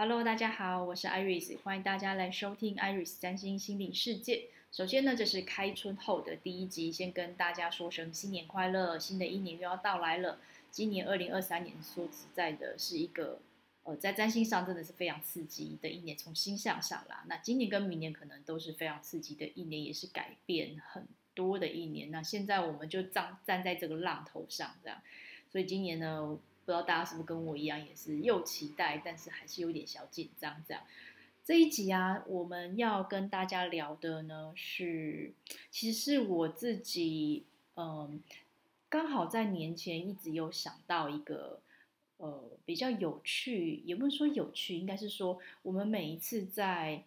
Hello，大家好，我是 Iris，欢迎大家来收听 Iris 占星心灵世界。首先呢，这是开春后的第一集，先跟大家说声新年快乐，新的一年又要到来了。今年二零二三年说实在的，是一个呃，在占星上真的是非常刺激的一年，从星象上啦，那今年跟明年可能都是非常刺激的一年，也是改变很多的一年。那现在我们就站站在这个浪头上，这样，所以今年呢。不知道大家是不是跟我一样，也是又期待，但是还是有点小紧张。这样，这一集啊，我们要跟大家聊的呢是，其实是我自己，嗯，刚好在年前一直有想到一个，呃，比较有趣，也不是说有趣，应该是说，我们每一次在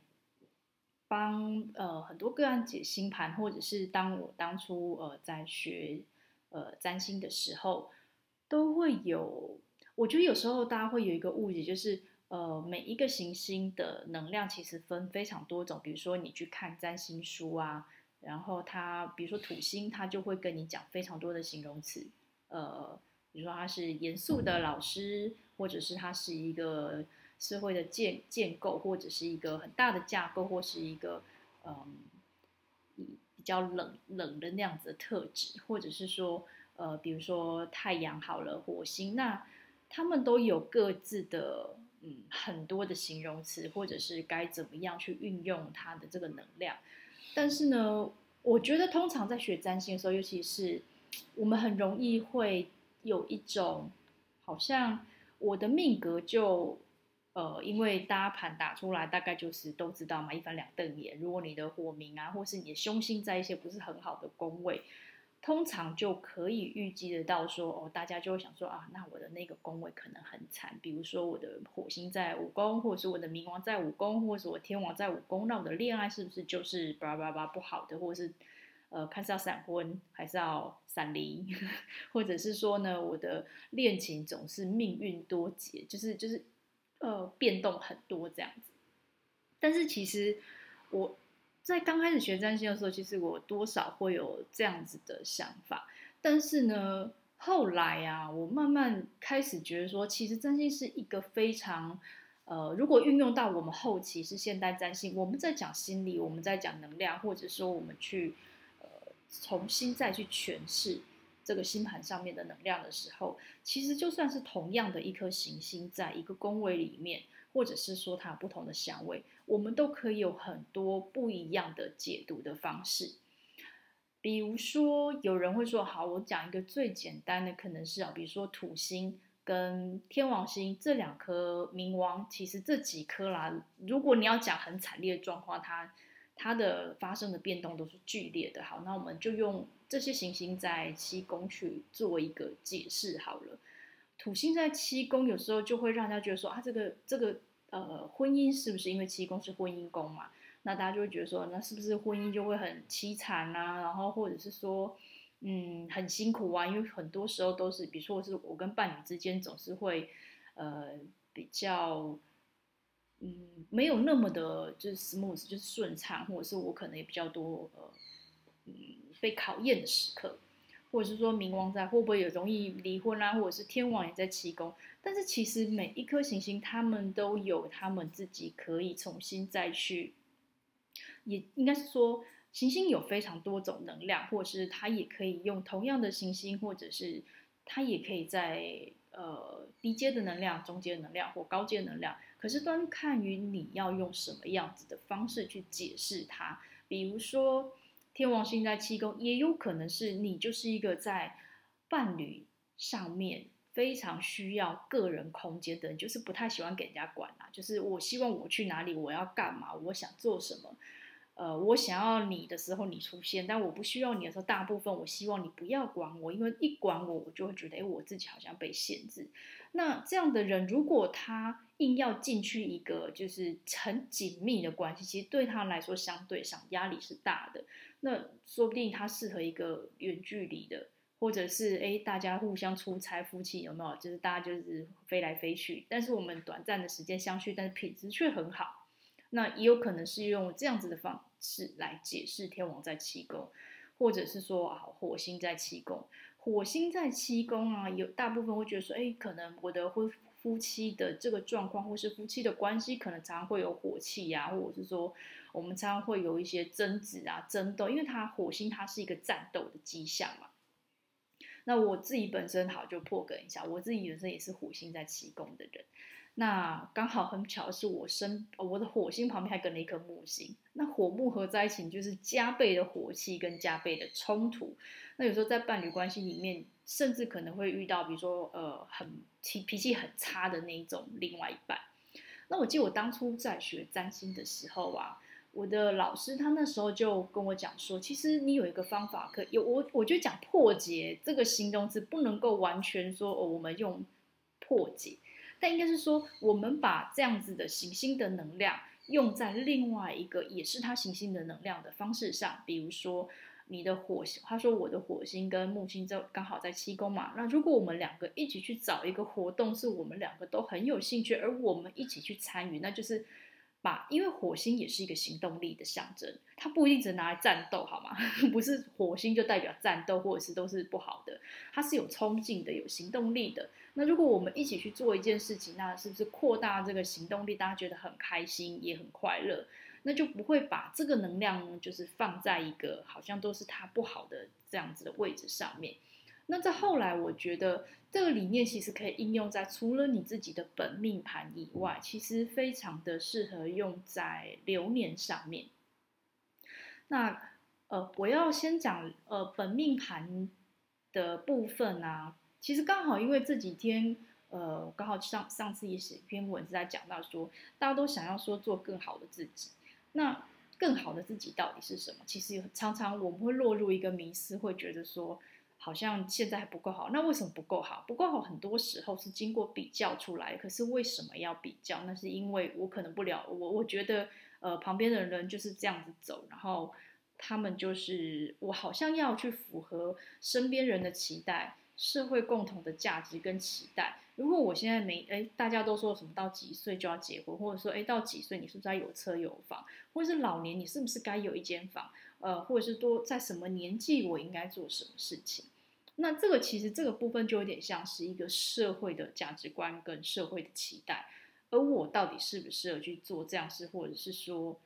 帮呃很多个案解星盘，或者是当我当初呃在学呃占星的时候。都会有，我觉得有时候大家会有一个误解，就是呃，每一个行星的能量其实分非常多种。比如说你去看占星书啊，然后它，比如说土星，它就会跟你讲非常多的形容词，呃，比如说他是严肃的老师，或者是他是一个社会的建建构，或者是一个很大的架构，或是一个嗯，比较冷冷的那样子的特质，或者是说。呃，比如说太阳好了，火星，那他们都有各自的嗯很多的形容词，或者是该怎么样去运用它的这个能量。但是呢，我觉得通常在学占星的时候，尤其是我们很容易会有一种好像我的命格就呃，因为大家盘打出来大概就是都知道嘛，一翻两瞪眼。如果你的火冥啊，或是你的凶星在一些不是很好的宫位。通常就可以预计得到说，哦，大家就会想说啊，那我的那个宫位可能很惨，比如说我的火星在五宫，或者是我的冥王在五宫，或者是我天王在五宫，那我的恋爱是不是就是叭叭叭不好的，或者是呃，看是要闪婚还是要闪离，或者是说呢，我的恋情总是命运多劫，就是就是呃变动很多这样子。但是其实我。在刚开始学占星的时候，其实我多少会有这样子的想法，但是呢，后来啊，我慢慢开始觉得说，其实占星是一个非常，呃，如果运用到我们后期是现代占星，我们在讲心理，我们在讲能量，或者说我们去，呃，重新再去诠释这个星盘上面的能量的时候，其实就算是同样的一颗行星在一个宫位里面。或者是说它有不同的香味，我们都可以有很多不一样的解读的方式。比如说，有人会说：“好，我讲一个最简单的，可能是啊，比如说土星跟天王星这两颗冥王，其实这几颗啦，如果你要讲很惨烈的状况，它它的发生的变动都是剧烈的。好，那我们就用这些行星在七宫去做一个解释好了。”土星在七宫，有时候就会让大家觉得说啊，这个这个呃，婚姻是不是因为七宫是婚姻宫嘛？那大家就会觉得说，那是不是婚姻就会很凄惨啊？然后或者是说，嗯，很辛苦啊？因为很多时候都是，比如说是我跟伴侣之间总是会呃比较嗯没有那么的，就是 smooth，就是顺畅，或者是我可能也比较多呃嗯被考验的时刻。或者是说冥王在会不会也容易离婚啊？或者是天王也在七宫，但是其实每一颗行星，他们都有他们自己可以重新再去，也应该是说行星有非常多种能量，或者是它也可以用同样的行星，或者是它也可以在呃低阶的能量、中阶的能量或高阶能量，可是端看于你要用什么样子的方式去解释它，比如说。天王星在七宫，也有可能是你就是一个在伴侣上面非常需要个人空间的人，就是不太喜欢给人家管啊。就是我希望我去哪里，我要干嘛，我想做什么，呃，我想要你的时候你出现，但我不需要你的时候，大部分我希望你不要管我，因为一管我，我就会觉得，诶，我自己好像被限制。那这样的人，如果他硬要进去一个就是很紧密的关系，其实对他来说相对上压力是大的。那说不定它适合一个远距离的，或者是诶，大家互相出差，夫妻有没有？就是大家就是飞来飞去，但是我们短暂的时间相聚，但是品质却很好。那也有可能是用这样子的方式来解释天王在七宫，或者是说啊，火星在七宫。火星在七宫啊，有大部分会觉得说，诶，可能我的夫夫妻的这个状况，或是夫妻的关系，可能常会有火气呀、或者是说我们常常会有一些争执啊、争斗，因为它火星它是一个战斗的迹象嘛。那我自己本身好就破梗一下，我自己本身也是火星在七宫的人。那刚好很巧是，我身我的火星旁边还跟了一颗木星。那火木合在一起，就是加倍的火气跟加倍的冲突。那有时候在伴侣关系里面，甚至可能会遇到，比如说呃，很脾脾气很差的那一种另外一半。那我记得我当初在学占星的时候啊，我的老师他那时候就跟我讲说，其实你有一个方法可以，有我我就讲破解这个形容词，不能够完全说哦，我们用破解。但应该是说，我们把这样子的行星的能量用在另外一个也是它行星的能量的方式上，比如说你的火星，他说我的火星跟木星就刚好在七宫嘛，那如果我们两个一起去找一个活动，是我们两个都很有兴趣，而我们一起去参与，那就是。把，因为火星也是一个行动力的象征，它不一定只拿来战斗，好吗？不是火星就代表战斗，或者是都是不好的，它是有冲劲的，有行动力的。那如果我们一起去做一件事情，那是不是扩大这个行动力？大家觉得很开心，也很快乐，那就不会把这个能量就是放在一个好像都是它不好的这样子的位置上面。那在后来，我觉得这个理念其实可以应用在除了你自己的本命盘以外，其实非常的适合用在流年上面。那呃，我要先讲呃本命盘的部分啊，其实刚好因为这几天呃，刚好上上次也写一篇文字在讲到说，大家都想要说做更好的自己，那更好的自己到底是什么？其实常常我们会落入一个迷思，会觉得说。好像现在还不够好，那为什么不够好？不够好，很多时候是经过比较出来。可是为什么要比较？那是因为我可能不了，我我觉得，呃，旁边的人就是这样子走，然后他们就是我好像要去符合身边人的期待，社会共同的价值跟期待。如果我现在没，哎，大家都说什么到几岁就要结婚，或者说，哎，到几岁你是不是要有车有房，或者是老年你是不是该有一间房？呃，或者是多在什么年纪我应该做什么事情？那这个其实这个部分就有点像是一个社会的价值观跟社会的期待，而我到底适不适合去做这样事，或者是说，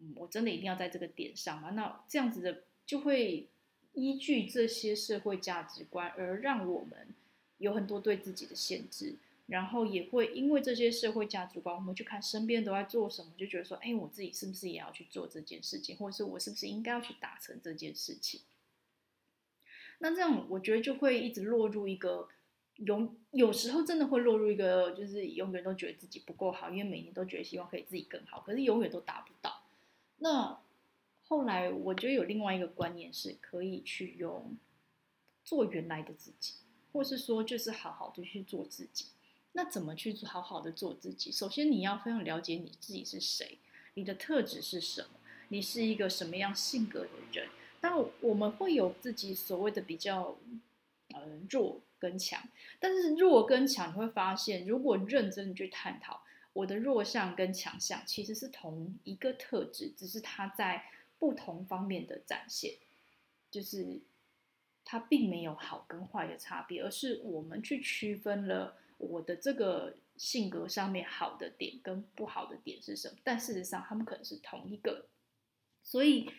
嗯，我真的一定要在这个点上吗？那这样子的就会依据这些社会价值观而让我们有很多对自己的限制，然后也会因为这些社会价值观，我们去看身边都在做什么，就觉得说，哎，我自己是不是也要去做这件事情，或者是我是不是应该要去达成这件事情？那这样，我觉得就会一直落入一个永，有时候真的会落入一个，就是永远都觉得自己不够好，因为每年都觉得希望可以自己更好，可是永远都达不到。那后来我觉得有另外一个观念是，可以去用做原来的自己，或是说就是好好的去做自己。那怎么去好好的做自己？首先你要非常了解你自己是谁，你的特质是什么，你是一个什么样性格的人。但我们会有自己所谓的比较，呃，弱跟强。但是弱跟强，你会发现，如果认真的去探讨，我的弱项跟强项其实是同一个特质，只是它在不同方面的展现，就是它并没有好跟坏的差别，而是我们去区分了我的这个性格上面好的点跟不好的点是什么。但事实上，他们可能是同一个，所以。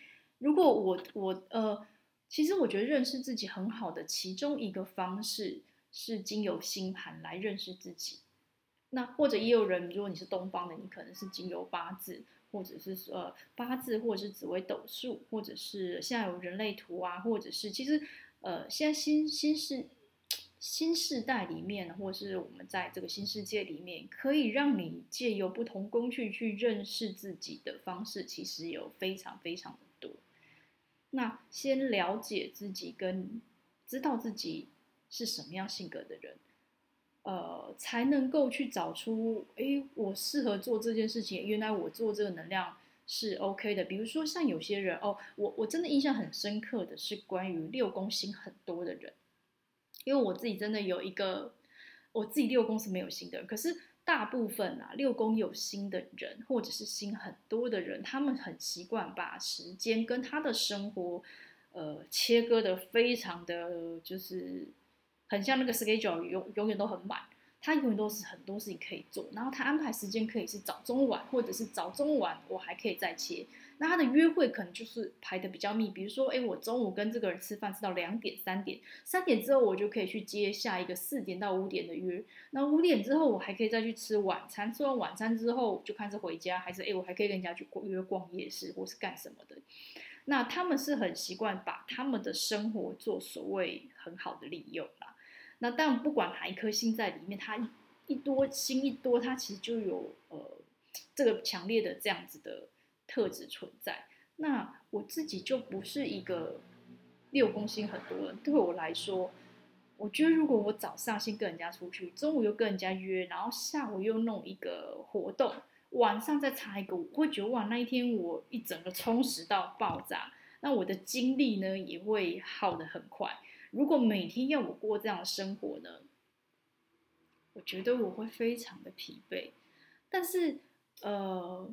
如果我我呃，其实我觉得认识自己很好的其中一个方式是经由星盘来认识自己。那或者也有人，如果你是东方的，你可能是经由八字，或者是呃八字，或者是紫微斗数，或者是现在有人类图啊，或者是其实呃现在新新世新世代里面，或是我们在这个新世界里面，可以让你借由不同工具去认识自己的方式，其实有非常非常的。那先了解自己，跟知道自己是什么样性格的人，呃，才能够去找出，诶，我适合做这件事情。原来我做这个能量是 OK 的。比如说像有些人，哦，我我真的印象很深刻的是关于六宫星很多的人，因为我自己真的有一个，我自己六宫是没有星的，可是。大部分啊，六宫有星的人，或者是星很多的人，他们很习惯把时间跟他的生活，呃，切割的非常的，就是很像那个 schedule 永永远都很满。他永远都是很多事情可以做，然后他安排时间可以是早中晚，或者是早中晚我还可以再切。那他的约会可能就是排的比较密，比如说，哎，我中午跟这个人吃饭吃到两点、三点，三点之后我就可以去接下一个四点到五点的约。那五点之后我还可以再去吃晚餐，吃完晚餐之后就看是回家，还是哎我还可以跟人家去约逛夜市或是干什么的。那他们是很习惯把他们的生活做所谓很好的利用啦。那但不管哪一颗星在里面，它一多星一多，它其实就有呃这个强烈的这样子的特质存在。那我自己就不是一个六宫星很多人，对我来说，我觉得如果我早上先跟人家出去，中午又跟人家约，然后下午又弄一个活动，晚上再插一个，我会觉得哇，那一天我一整个充实到爆炸，那我的精力呢也会耗得很快。如果每天要我过这样的生活呢，我觉得我会非常的疲惫。但是，呃，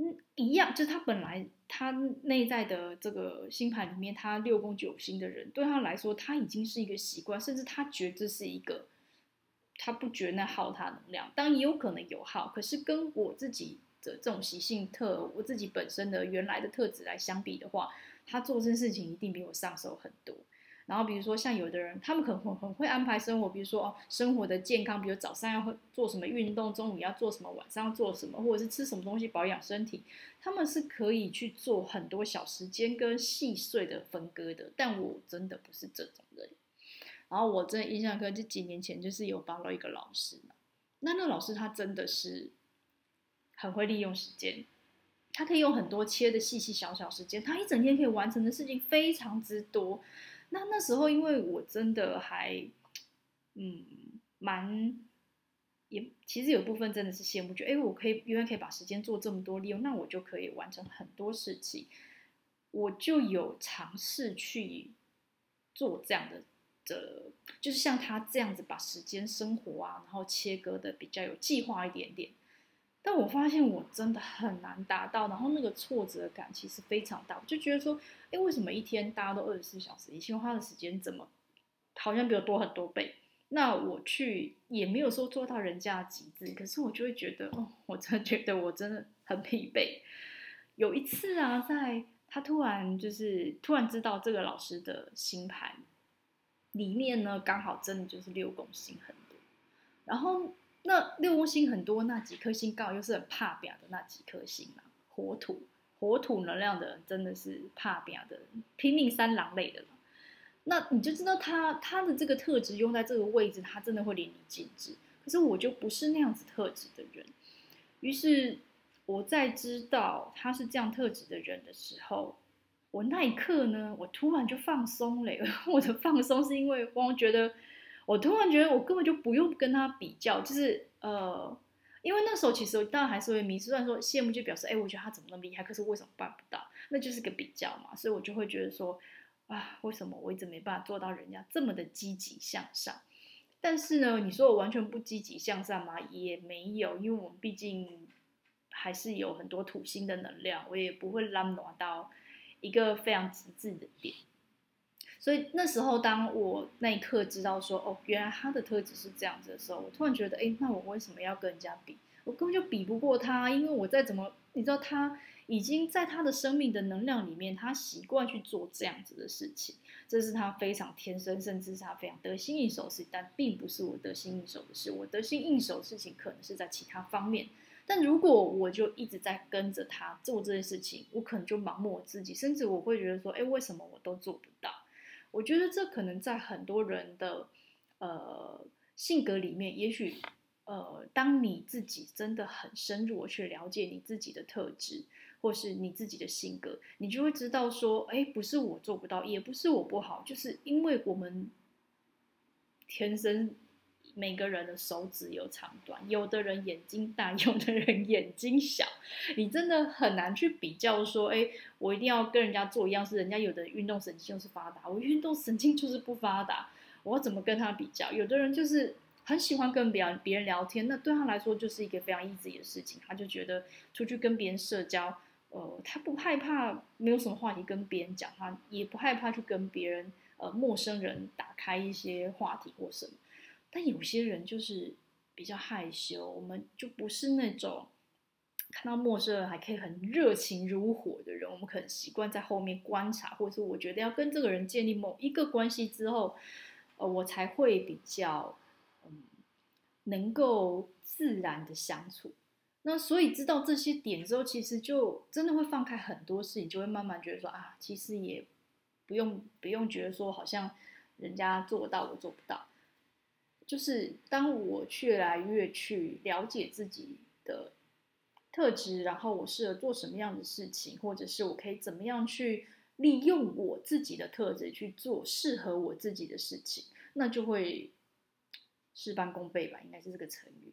嗯，一样，就是他本来他内在的这个星盘里面，他六宫九星的人，对他来说，他已经是一个习惯，甚至他觉这是一个，他不觉那耗他能量。当然也有可能有耗，可是跟我自己的这种习性特，我自己本身的原来的特质来相比的话，他做这件事情一定比我上手很多。然后比如说像有的人，他们可能很很会安排生活，比如说哦，生活的健康，比如早上要做什么运动，中午要做什么，晚上要做什么，或者是吃什么东西保养身体，他们是可以去做很多小时间跟细碎的分割的。但我真的不是这种人。然后我真的印象深刻，就几年前就是有帮到一个老师嘛，那那个老师他真的是很会利用时间，他可以用很多切的细细小小时间，他一整天可以完成的事情非常之多。那那时候，因为我真的还，嗯，蛮，也其实有部分真的是羡慕，觉得哎，我可以因为可以把时间做这么多利用，那我就可以完成很多事情。我就有尝试去做这样的的，就是像他这样子把时间生活啊，然后切割的比较有计划一点点。但我发现我真的很难达到，然后那个挫折感其实非常大，我就觉得说，哎，为什么一天大家都二十四小时，以前花的时间怎么好像比我多很多倍？那我去也没有说做到人家的极致，可是我就会觉得，哦，我真的觉得我真的很疲惫。有一次啊，在他突然就是突然知道这个老师的星盘里面呢，刚好真的就是六宫星很多，然后。那六宫星很多，那几颗星刚好又是很怕表的那几颗星啊，火土火土能量的人真的是怕表的，拼命三郎类的。那你就知道他他的这个特质用在这个位置，他真的会淋漓尽致。可是我就不是那样子特质的人，于是我在知道他是这样特质的人的时候，我那一刻呢，我突然就放松了。我的放松是因为我觉得。我突然觉得，我根本就不用跟他比较，就是呃，因为那时候其实我当然还是会迷失，虽然说羡慕就表示，哎，我觉得他怎么那么厉害，可是为什么办不到？那就是个比较嘛，所以我就会觉得说，啊，为什么我一直没办法做到人家这么的积极向上？但是呢，你说我完全不积极向上吗？也没有，因为我们毕竟还是有很多土星的能量，我也不会拉挪到一个非常极致的点。所以那时候，当我那一刻知道说，哦，原来他的特质是这样子的时候，我突然觉得，哎，那我为什么要跟人家比？我根本就比不过他，因为我再怎么，你知道，他已经在他的生命的能量里面，他习惯去做这样子的事情，这是他非常天生，甚至是他非常得心应手的事，但并不是我得心应手的事。我得心应手的事情可能是在其他方面，但如果我就一直在跟着他做这些事情，我可能就盲目我自己，甚至我会觉得说，哎，为什么我都做不到？我觉得这可能在很多人的呃性格里面，也许呃，当你自己真的很深入去了解你自己的特质，或是你自己的性格，你就会知道说，哎，不是我做不到，也不是我不好，就是因为我们天生。每个人的手指有长短，有的人眼睛大，有的人眼睛小，你真的很难去比较说，哎，我一定要跟人家做一样，是人家有的运动神经就是发达，我运动神经就是不发达，我怎么跟他比较？有的人就是很喜欢跟别人别人聊天，那对他来说就是一个非常 easy 的事情，他就觉得出去跟别人社交，呃，他不害怕没有什么话题跟别人讲，他也不害怕去跟别人呃陌生人打开一些话题或什么。但有些人就是比较害羞，我们就不是那种看到陌生人还可以很热情如火的人。我们可能习惯在后面观察，或者是我觉得要跟这个人建立某一个关系之后，呃，我才会比较嗯能够自然的相处。那所以知道这些点之后，其实就真的会放开很多事情，就会慢慢觉得说啊，其实也不用不用觉得说好像人家做到我做不到。就是当我越来越去了解自己的特质，然后我适合做什么样的事情，或者是我可以怎么样去利用我自己的特质去做适合我自己的事情，那就会事半功倍吧，应该是这个成语。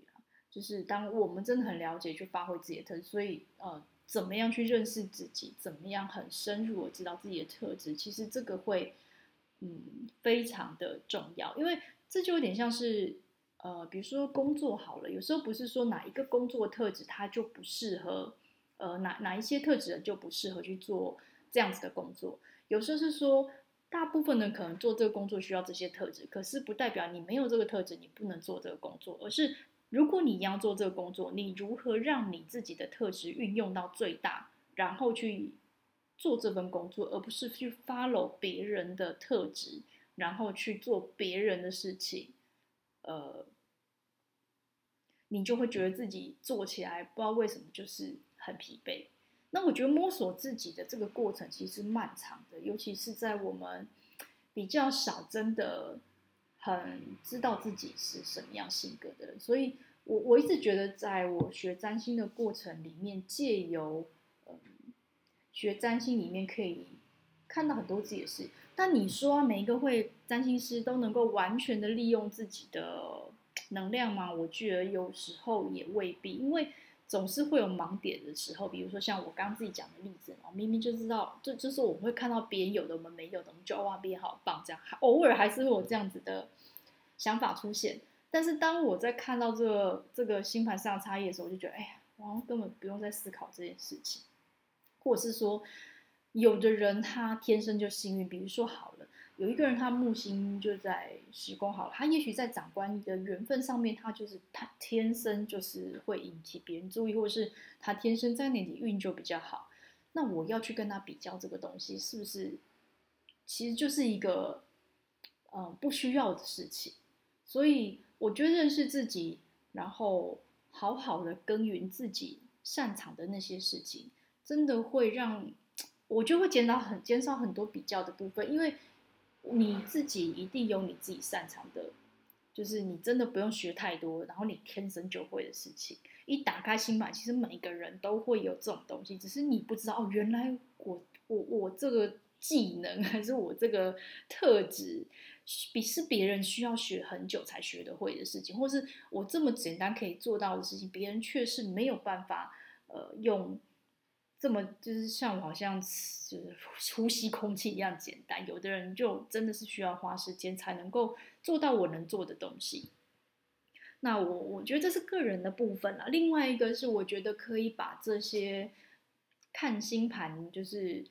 就是当我们真的很了解，去发挥自己的特质，所以呃，怎么样去认识自己，怎么样很深入的知道自己的特质，其实这个会嗯非常的重要，因为这就有点像是呃，比如说工作好了，有时候不是说哪一个工作特质它就不适合，呃，哪哪一些特质就不适合去做这样子的工作，有时候是说大部分人可能做这个工作需要这些特质，可是不代表你没有这个特质，你不能做这个工作，而是。如果你要做这个工作，你如何让你自己的特质运用到最大，然后去做这份工作，而不是去 follow 别人的特质，然后去做别人的事情，呃，你就会觉得自己做起来不知道为什么就是很疲惫。那我觉得摸索自己的这个过程其实漫长的，尤其是在我们比较少真的。很知道自己是什么样性格的人，所以我我一直觉得，在我学占星的过程里面，借由嗯学占星里面可以看到很多自己的事。但你说每一个会占星师都能够完全的利用自己的能量吗？我觉得有时候也未必，因为。总是会有盲点的时候，比如说像我刚刚自己讲的例子嘛，明明就知道，就就是我们会看到别人有的，我们没有的，我们就哇，别人好棒这样，偶尔还是会有这样子的想法出现。但是当我在看到这个这个星盘上的差异的时候，我就觉得，哎呀，我根本不用再思考这件事情，或者是说，有的人他天生就幸运，比如说好了。有一个人，他木星就在十宫好了，他也许在长官的缘分上面，他就是他天生就是会引起别人注意，或是他天生在那里运就比较好。那我要去跟他比较这个东西，是不是其实就是一个嗯不需要的事情？所以我觉得认识自己，然后好好的耕耘自己擅长的那些事情，真的会让我就会减少很减少很多比较的部分，因为。你自己一定有你自己擅长的，就是你真的不用学太多，然后你天生就会的事情。一打开星盘，其实每个人都会有这种东西，只是你不知道哦。原来我我我这个技能还是我这个特质，比是别人需要学很久才学得会的事情，或是我这么简单可以做到的事情，别人却是没有办法呃用。这么就是像我好像就是呼吸空气一样简单，有的人就真的是需要花时间才能够做到我能做的东西。那我我觉得这是个人的部分啦。另外一个是我觉得可以把这些看星盘，就是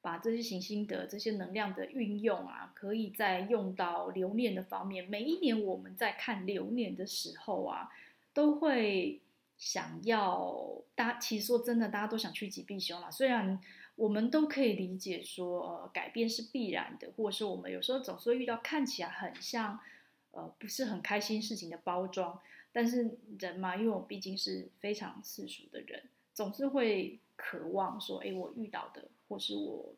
把这些行星的这些能量的运用啊，可以再用到流年的方面。每一年我们在看流年的时候啊，都会。想要大，其实说真的，大家都想趋吉避凶啦。虽然我们都可以理解说，呃，改变是必然的，或者是我们有时候总是会遇到看起来很像，呃，不是很开心事情的包装。但是人嘛，因为我毕竟是非常世俗的人，总是会渴望说，哎，我遇到的，或是我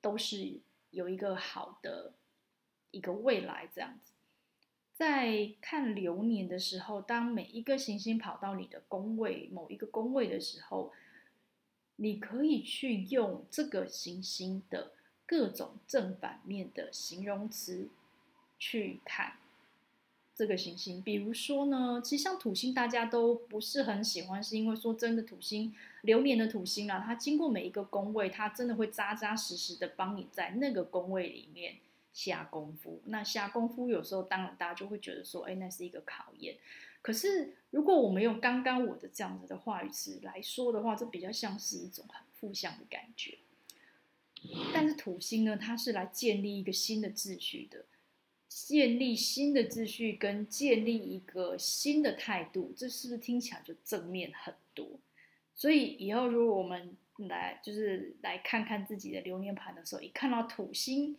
都是有一个好的一个未来这样子。在看流年的时候，当每一个行星跑到你的宫位某一个宫位的时候，你可以去用这个行星的各种正反面的形容词去看这个行星。比如说呢，其实像土星，大家都不是很喜欢，是因为说真的，土星流年的土星啊，它经过每一个宫位，它真的会扎扎实实的帮你在那个宫位里面。下功夫，那下功夫有时候当然大家就会觉得说，哎，那是一个考验。可是如果我们用刚刚我的这样子的话语词来说的话，这比较像是一种很负向的感觉。但是土星呢，它是来建立一个新的秩序的。建立新的秩序跟建立一个新的态度，这是不是听起来就正面很多？所以以后如果我们来就是来看看自己的流年盘的时候，一看到土星，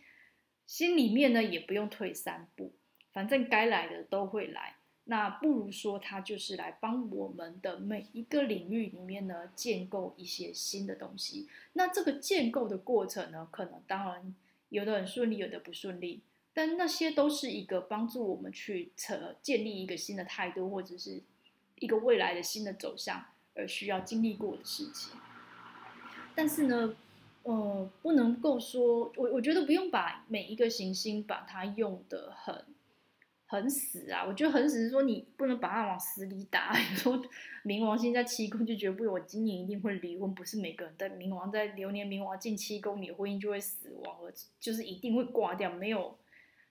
心里面呢也不用退三步，反正该来的都会来。那不如说，它就是来帮我们的每一个领域里面呢建构一些新的东西。那这个建构的过程呢，可能当然有的很顺利，有的不顺利，但那些都是一个帮助我们去成建立一个新的态度，或者是一个未来的新的走向而需要经历过的事情。但是呢，呃，不能够说，我我觉得不用把每一个行星把它用的很很死啊。我觉得很死是说你不能把它往死里打。你说冥王星在七宫就绝不，我今年一定会离婚，不是每个人在冥王在流年冥王进七宫，你婚姻就会死亡，就是一定会挂掉，没有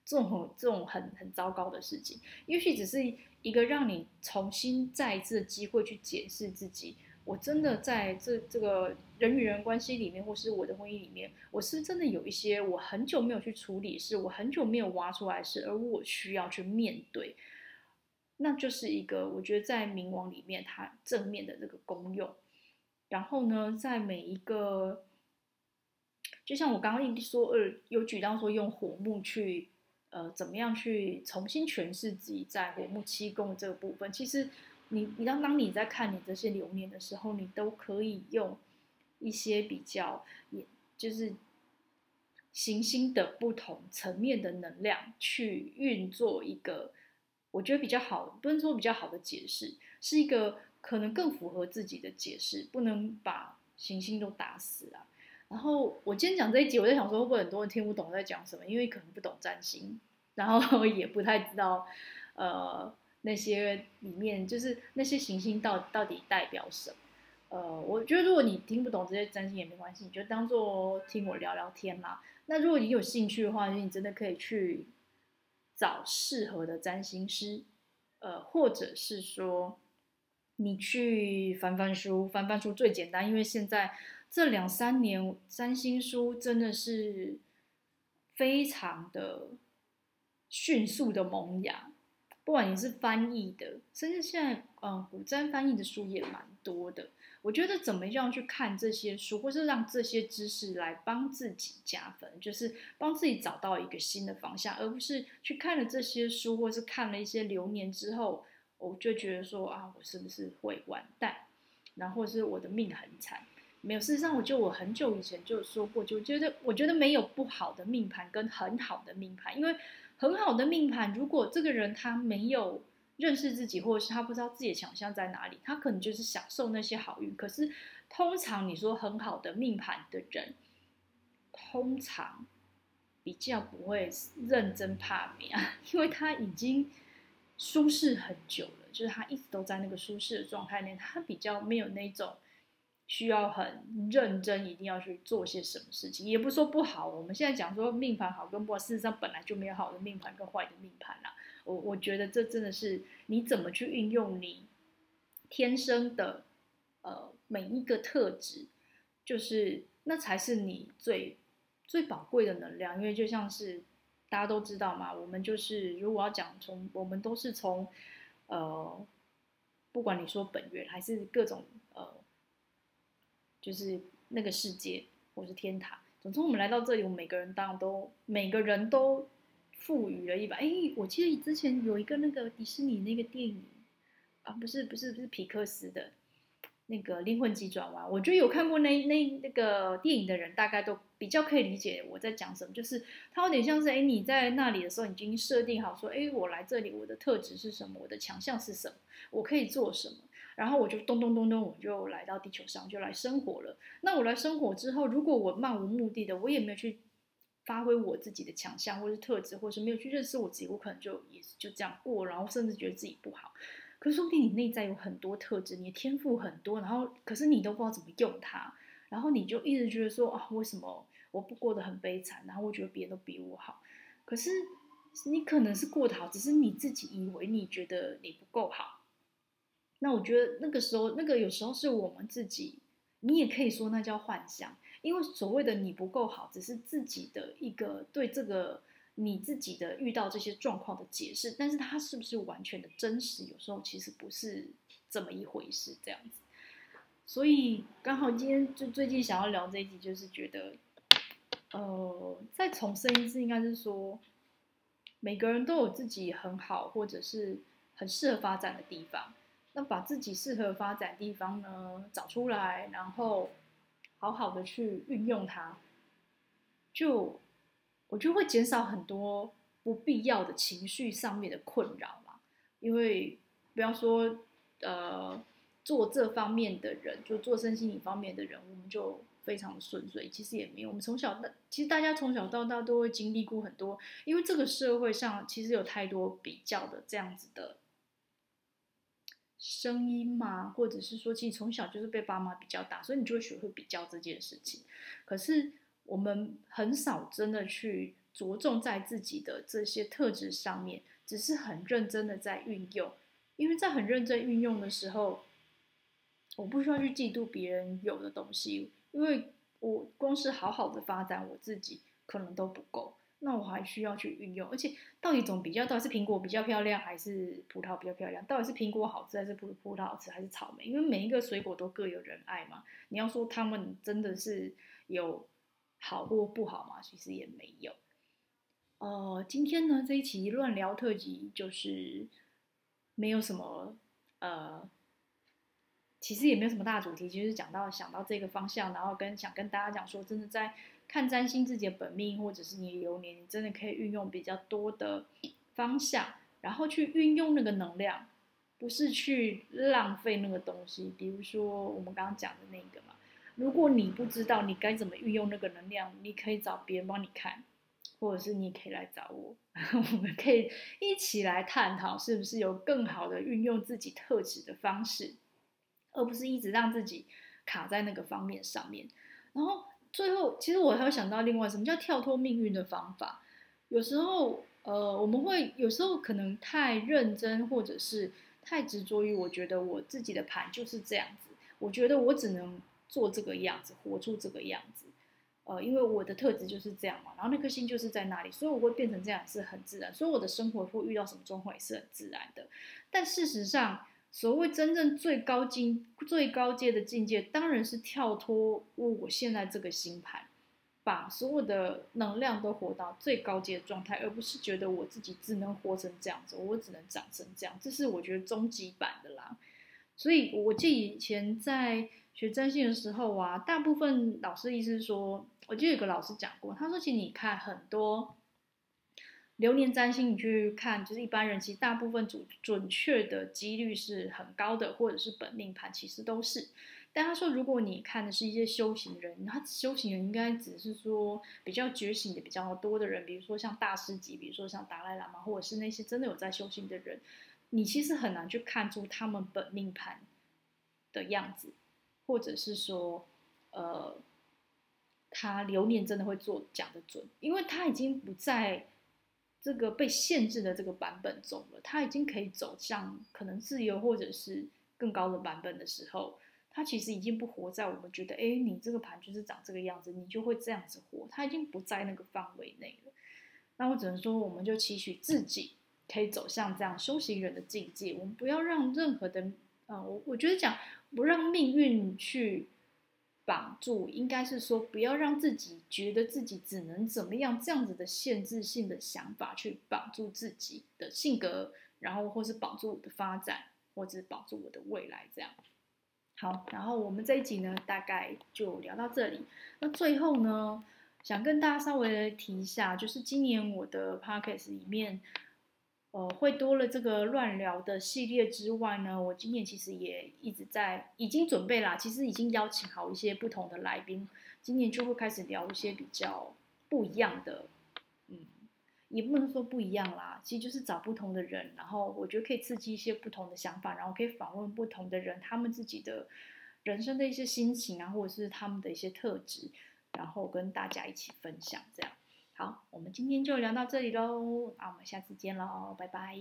这种很这种很很糟糕的事情。也许只是一个让你重新再一次的机会去检视自己。我真的在这这个人与人关系里面，或是我的婚姻里面，我是真的有一些我很久没有去处理，是我很久没有挖出来事，而我需要去面对。那就是一个我觉得在冥王里面它正面的这个功用。然后呢，在每一个，就像我刚刚一说，呃，有举到说用火木去，呃，怎么样去重新诠释自己在火木七宫这个部分，其实。你你当当你在看你这些流年的时候，你都可以用一些比较，也就是行星的不同层面的能量去运作一个，我觉得比较好，不能说比较好的解释，是一个可能更符合自己的解释，不能把行星都打死啊。然后我今天讲这一集，我在想说会不会很多人听不懂我在讲什么，因为可能不懂占星，然后 也不太知道，呃。那些里面就是那些行星到到底代表什么？呃，我觉得如果你听不懂这些占星也没关系，你就当做听我聊聊天啦。那如果你有兴趣的话，你真的可以去找适合的占星师，呃，或者是说你去翻翻书，翻翻书最简单，因为现在这两三年占星书真的是非常的迅速的萌芽。不管你是翻译的，甚至现在，嗯，古占翻译的书也蛮多的。我觉得怎么样去看这些书，或是让这些知识来帮自己加分，就是帮自己找到一个新的方向，而不是去看了这些书，或是看了一些流年之后，我就觉得说啊，我是不是会完蛋？然后是我的命很惨。没有，事实上，我就我很久以前就说过，就觉得我觉得没有不好的命盘跟很好的命盘，因为。很好的命盘，如果这个人他没有认识自己，或者是他不知道自己的强项在哪里，他可能就是享受那些好运。可是，通常你说很好的命盘的人，通常比较不会认真怕命啊，因为他已经舒适很久了，就是他一直都在那个舒适的状态内，他比较没有那种。需要很认真，一定要去做些什么事情，也不是说不好。我们现在讲说命盘好跟不好，事实上本来就没有好的命盘跟坏的命盘啦。我我觉得这真的是你怎么去运用你天生的呃每一个特质，就是那才是你最最宝贵的能量。因为就像是大家都知道嘛，我们就是如果要讲从我们都是从呃不管你说本源还是各种呃。就是那个世界，或是天堂。总之，我们来到这里，我们每个人当然都每个人都赋予了一把。哎，我记得之前有一个那个迪士尼那个电影啊，不是不是不是皮克斯的那个《灵魂急转弯》。我觉得有看过那那那个电影的人，大概都比较可以理解我在讲什么。就是它有点像是，哎，你在那里的时候，已经设定好说，哎，我来这里，我的特质是什么？我的强项是什么？我可以做什么？然后我就咚咚咚咚，我就来到地球上，就来生活了。那我来生活之后，如果我漫无目的的，我也没有去发挥我自己的强项或是特质，或是没有去认识我自己，我可能就也就这样过，然后甚至觉得自己不好。可是说不定你内在有很多特质，你的天赋很多，然后可是你都不知道怎么用它，然后你就一直觉得说啊，为什么我不过得很悲惨？然后我觉得别人都比我好，可是你可能是过得好，只是你自己以为你觉得你不够好。那我觉得那个时候，那个有时候是我们自己，你也可以说那叫幻象，因为所谓的你不够好，只是自己的一个对这个你自己的遇到这些状况的解释，但是它是不是完全的真实？有时候其实不是这么一回事，这样子。所以刚好今天就最近想要聊这一集，就是觉得，呃，再重申一次，应该是说，每个人都有自己很好或者是很适合发展的地方。那把自己适合发展地方呢找出来，然后好好的去运用它，就。我就会减少很多不必要的情绪上面的困扰嘛，因为不要说呃做这方面的人，就做身心灵方面的人，我们就非常的顺遂。其实也没有，我们从小到其实大家从小到大都会经历过很多，因为这个社会上其实有太多比较的这样子的声音嘛，或者是说，其实从小就是被爸妈比较大，所以你就会学会比较这件事情。可是。我们很少真的去着重在自己的这些特质上面，只是很认真的在运用。因为在很认真运用的时候，我不需要去嫉妒别人有的东西，因为我光是好好的发展我自己可能都不够，那我还需要去运用。而且到底怎么比较，到底是苹果比较漂亮，还是葡萄比较漂亮？到底是苹果好吃，还是葡葡萄好吃，还是草莓？因为每一个水果都各有人爱嘛。你要说他们真的是有。好或不好嘛？其实也没有。呃，今天呢这一期乱聊特辑就是没有什么呃，其实也没有什么大主题，就是讲到想到这个方向，然后跟想跟大家讲说，真的在看占星自己的本命或者是你流年，你真的可以运用比较多的方向，然后去运用那个能量，不是去浪费那个东西。比如说我们刚刚讲的那个嘛。如果你不知道你该怎么运用那个能量，你可以找别人帮你看，或者是你可以来找我，我们可以一起来探讨是不是有更好的运用自己特质的方式，而不是一直让自己卡在那个方面上面。然后最后，其实我还有想到另外什么叫跳脱命运的方法。有时候，呃，我们会有时候可能太认真，或者是太执着于我觉得我自己的盘就是这样子，我觉得我只能。做这个样子，活出这个样子，呃，因为我的特质就是这样嘛，然后那颗心就是在那里，所以我会变成这样是很自然，所以我的生活会遇到什么状况也是很自然的。但事实上，所谓真正最高境、最高阶的境界，当然是跳脱我现在这个星盘，把所有的能量都活到最高阶的状态，而不是觉得我自己只能活成这样子，我只能长成这样，这是我觉得终极版的啦。所以我记得以前在。学占星的时候啊，大部分老师意思说，我记得有个老师讲过，他说，其实你看很多流年占星，你去看，就是一般人其实大部分准准确的几率是很高的，或者是本命盘其实都是。但他说，如果你看的是一些修行人，他修行人应该只是说比较觉醒的比较多的人，比如说像大师级，比如说像达赖喇嘛，或者是那些真的有在修行的人，你其实很难去看出他们本命盘的样子。或者是说，呃，他流年真的会做讲的准，因为他已经不在这个被限制的这个版本中了，他已经可以走向可能自由或者是更高的版本的时候，他其实已经不活在我们觉得，哎，你这个盘就是长这个样子，你就会这样子活，他已经不在那个范围内了。那我只能说，我们就期许自己可以走向这样修行人的境界，我们不要让任何的，呃，我我觉得讲。不让命运去绑住，应该是说不要让自己觉得自己只能怎么样，这样子的限制性的想法去绑住自己的性格，然后或是绑住我的发展，或者绑住我的未来，这样。好，然后我们这一集呢，大概就聊到这里。那最后呢，想跟大家稍微提一下，就是今年我的 podcast 里面。呃，会多了这个乱聊的系列之外呢，我今年其实也一直在已经准备啦，其实已经邀请好一些不同的来宾，今年就会开始聊一些比较不一样的，嗯，也不能说不一样啦，其实就是找不同的人，然后我觉得可以刺激一些不同的想法，然后可以访问不同的人，他们自己的人生的一些心情啊，或者是他们的一些特质，然后跟大家一起分享这样。好，我们今天就聊到这里喽，那我们下次见喽，拜拜。